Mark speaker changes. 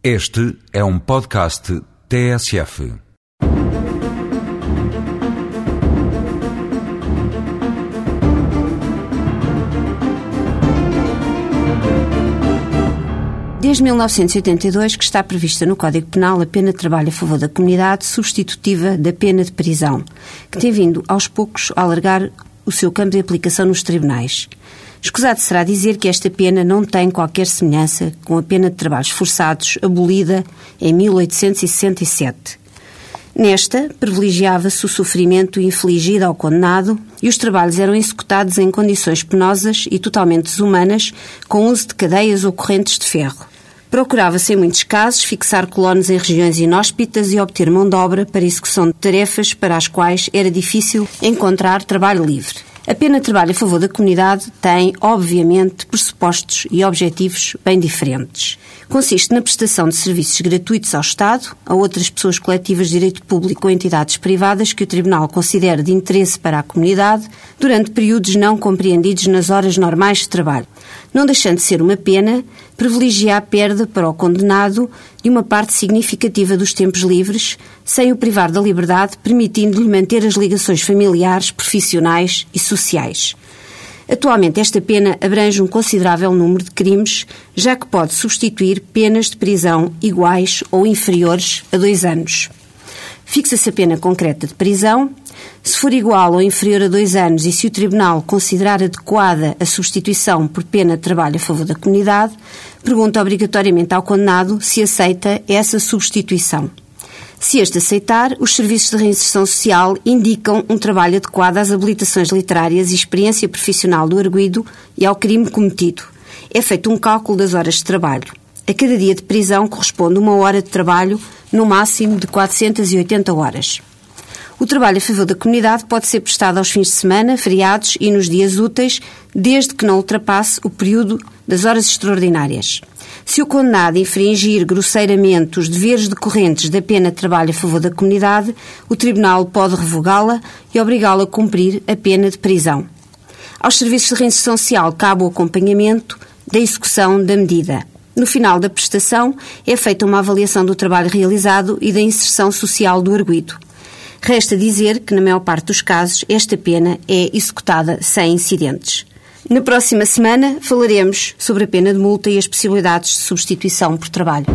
Speaker 1: Este é um podcast TSF.
Speaker 2: Desde 1982 que está prevista no Código Penal a pena de trabalho a favor da comunidade substitutiva da pena de prisão, que tem vindo aos poucos a alargar o seu campo de aplicação nos tribunais. Escusado será dizer que esta pena não tem qualquer semelhança com a pena de trabalhos forçados abolida em 1867. Nesta, privilegiava-se o sofrimento infligido ao condenado e os trabalhos eram executados em condições penosas e totalmente desumanas, com uso de cadeias ou correntes de ferro. Procurava-se, em muitos casos, fixar colonos em regiões inóspitas e obter mão de obra para execução de tarefas para as quais era difícil encontrar trabalho livre. A pena de trabalho a favor da comunidade tem, obviamente, pressupostos e objetivos bem diferentes. Consiste na prestação de serviços gratuitos ao Estado, a outras pessoas coletivas de direito público ou entidades privadas que o Tribunal considere de interesse para a comunidade durante períodos não compreendidos nas horas normais de trabalho, não deixando de ser uma pena, privilegia a perda para o condenado de uma parte significativa dos tempos livres, sem o privar da liberdade, permitindo-lhe manter as ligações familiares, profissionais e sociais. Atualmente, esta pena abrange um considerável número de crimes, já que pode substituir penas de prisão iguais ou inferiores a dois anos. Fixa-se a pena concreta de prisão. Se for igual ou inferior a dois anos e se o Tribunal considerar adequada a substituição por pena de trabalho a favor da comunidade, pergunta obrigatoriamente ao condenado se aceita essa substituição. Se este aceitar, os serviços de reinserção social indicam um trabalho adequado às habilitações literárias e experiência profissional do arguído e ao crime cometido. É feito um cálculo das horas de trabalho. A cada dia de prisão corresponde uma hora de trabalho, no máximo de 480 horas. O trabalho a favor da comunidade pode ser prestado aos fins de semana, feriados e nos dias úteis, desde que não ultrapasse o período das horas extraordinárias. Se o condenado infringir grosseiramente os deveres decorrentes da pena de trabalho a favor da comunidade, o Tribunal pode revogá-la e obrigá-lo a cumprir a pena de prisão. Aos serviços de reinserção social cabe o acompanhamento da execução da medida. No final da prestação, é feita uma avaliação do trabalho realizado e da inserção social do arguído. Resta dizer que, na maior parte dos casos, esta pena é executada sem incidentes. Na próxima semana falaremos sobre a pena de multa e as possibilidades de substituição por trabalho.